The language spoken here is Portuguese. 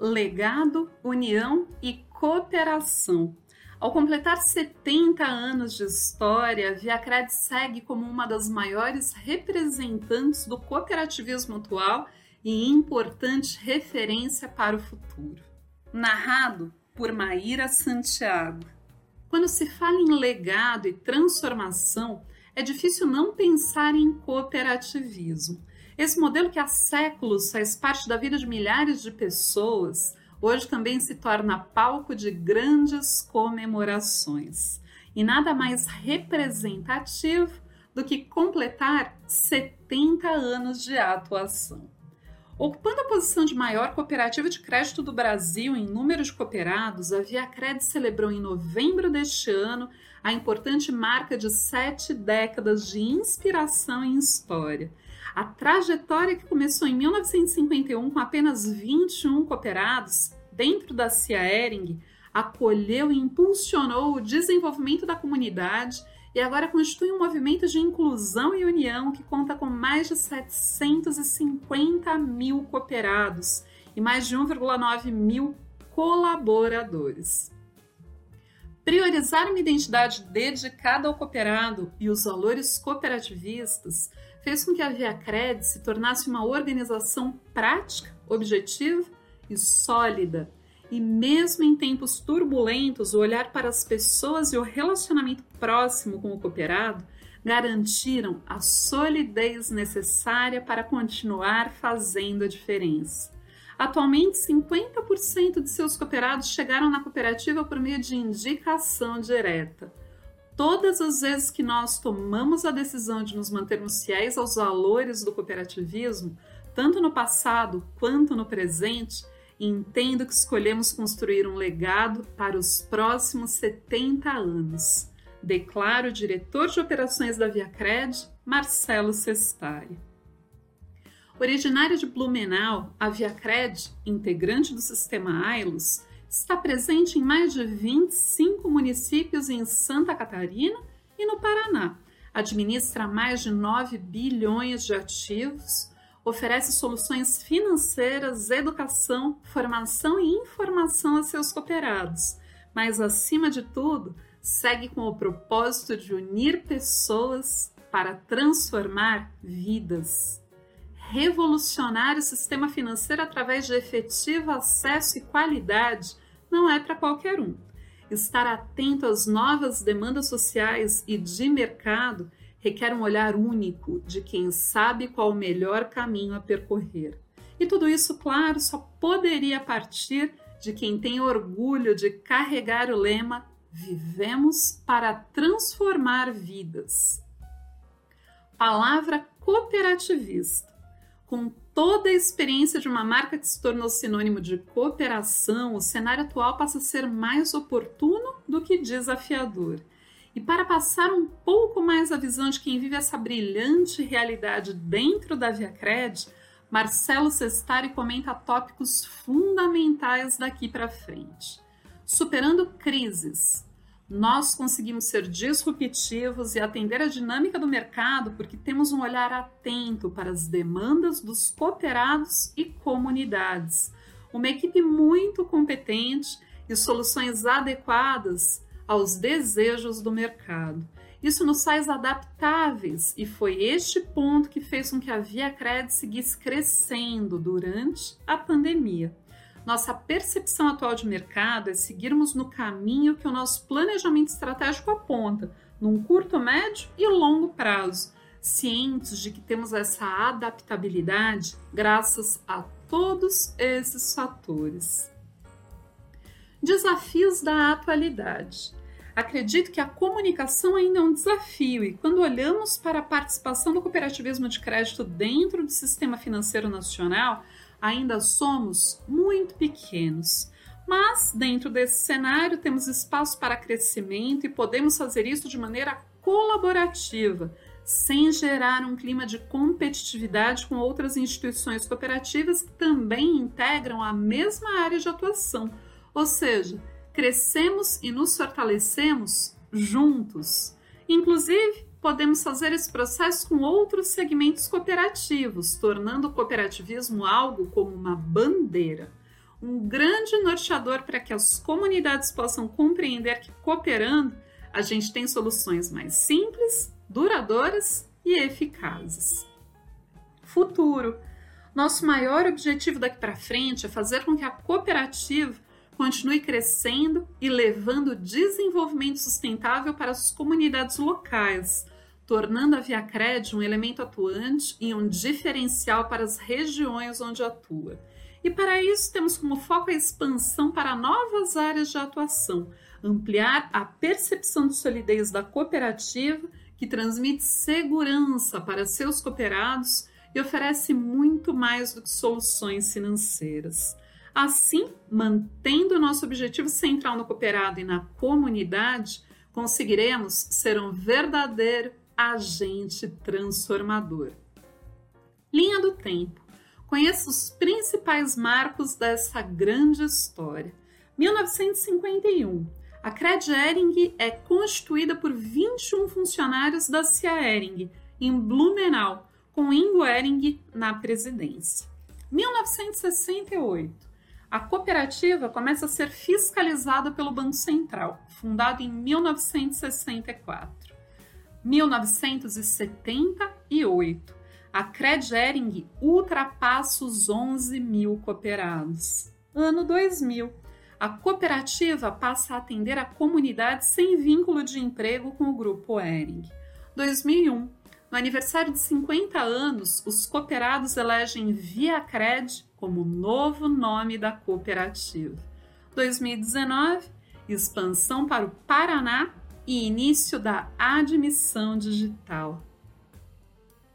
legado, união e cooperação. Ao completar 70 anos de história, Viacred segue como uma das maiores representantes do cooperativismo atual e importante referência para o futuro. Narrado por Maíra Santiago. Quando se fala em legado e transformação, é difícil não pensar em cooperativismo. Esse modelo que há séculos faz parte da vida de milhares de pessoas, hoje também se torna palco de grandes comemorações. E nada mais representativo do que completar 70 anos de atuação. Ocupando a posição de maior cooperativa de crédito do Brasil em número de cooperados, a Viacred celebrou em novembro deste ano a importante marca de sete décadas de inspiração em história. A trajetória que começou em 1951 com apenas 21 cooperados dentro da Cia Ering acolheu e impulsionou o desenvolvimento da comunidade e agora constitui um movimento de inclusão e união que conta com mais de 750 mil cooperados e mais de 1,9 mil colaboradores. Priorizar uma identidade dedicada ao cooperado e os valores cooperativistas fez com que a Via Cred se tornasse uma organização prática, objetiva e sólida. E mesmo em tempos turbulentos, o olhar para as pessoas e o relacionamento próximo com o cooperado garantiram a solidez necessária para continuar fazendo a diferença. Atualmente, 50% de seus cooperados chegaram na cooperativa por meio de indicação direta. Todas as vezes que nós tomamos a decisão de nos mantermos fiéis aos valores do cooperativismo, tanto no passado quanto no presente, entendo que escolhemos construir um legado para os próximos 70 anos. Declara o diretor de operações da Viacred, Marcelo Sestari. Originária de Blumenau, a Viacred, integrante do sistema AILOS, está presente em mais de 25 municípios em Santa Catarina e no Paraná. Administra mais de 9 bilhões de ativos, oferece soluções financeiras, educação, formação e informação a seus cooperados, mas, acima de tudo, segue com o propósito de unir pessoas para transformar vidas revolucionar o sistema financeiro através de efetivo acesso e qualidade não é para qualquer um. Estar atento às novas demandas sociais e de mercado requer um olhar único de quem sabe qual o melhor caminho a percorrer. E tudo isso, claro, só poderia partir de quem tem orgulho de carregar o lema Vivemos para transformar vidas. Palavra cooperativista com toda a experiência de uma marca que se tornou sinônimo de cooperação, o cenário atual passa a ser mais oportuno do que desafiador. E para passar um pouco mais a visão de quem vive essa brilhante realidade dentro da Viacred, Marcelo Sestari comenta tópicos fundamentais daqui para frente. Superando crises, nós conseguimos ser disruptivos e atender a dinâmica do mercado porque temos um olhar atento para as demandas dos cooperados e comunidades, uma equipe muito competente e soluções adequadas aos desejos do mercado. Isso nos faz adaptáveis e foi este ponto que fez com que a Via Cred seguisse crescendo durante a pandemia. Nossa percepção atual de mercado é seguirmos no caminho que o nosso planejamento estratégico aponta, num curto, médio e longo prazo, cientes de que temos essa adaptabilidade graças a todos esses fatores. Desafios da atualidade. Acredito que a comunicação ainda é um desafio e quando olhamos para a participação do cooperativismo de crédito dentro do sistema financeiro nacional, ainda somos muito pequenos. Mas, dentro desse cenário, temos espaço para crescimento e podemos fazer isso de maneira colaborativa, sem gerar um clima de competitividade com outras instituições cooperativas que também integram a mesma área de atuação. Ou seja, crescemos e nos fortalecemos juntos. Inclusive, podemos fazer esse processo com outros segmentos cooperativos, tornando o cooperativismo algo como uma bandeira. um grande norteador para que as comunidades possam compreender que cooperando a gente tem soluções mais simples, duradouras e eficazes. Futuro. Nosso maior objetivo daqui para frente é fazer com que a cooperativa continue crescendo e levando desenvolvimento sustentável para as comunidades locais, tornando a Via Cred um elemento atuante e um diferencial para as regiões onde atua. E para isso temos como foco a expansão para novas áreas de atuação, ampliar a percepção de solidez da cooperativa, que transmite segurança para seus cooperados e oferece muito mais do que soluções financeiras. Assim, mantendo nosso objetivo central no cooperado e na comunidade, conseguiremos ser um verdadeiro agente transformador. Linha do tempo. Conheça os principais marcos dessa grande história. 1951. A Cred Ering é constituída por 21 funcionários da Cia Ering, em Blumenau, com Ingo Ering na presidência. 1968. A cooperativa começa a ser fiscalizada pelo Banco Central, fundado em 1964. 1978. A Credering ultrapassa os 11 mil cooperados. Ano 2000. A cooperativa passa a atender a comunidade sem vínculo de emprego com o grupo Ering. 2001. No aniversário de 50 anos, os cooperados elegem Via Cred como novo nome da cooperativa. 2019, expansão para o Paraná e início da admissão digital.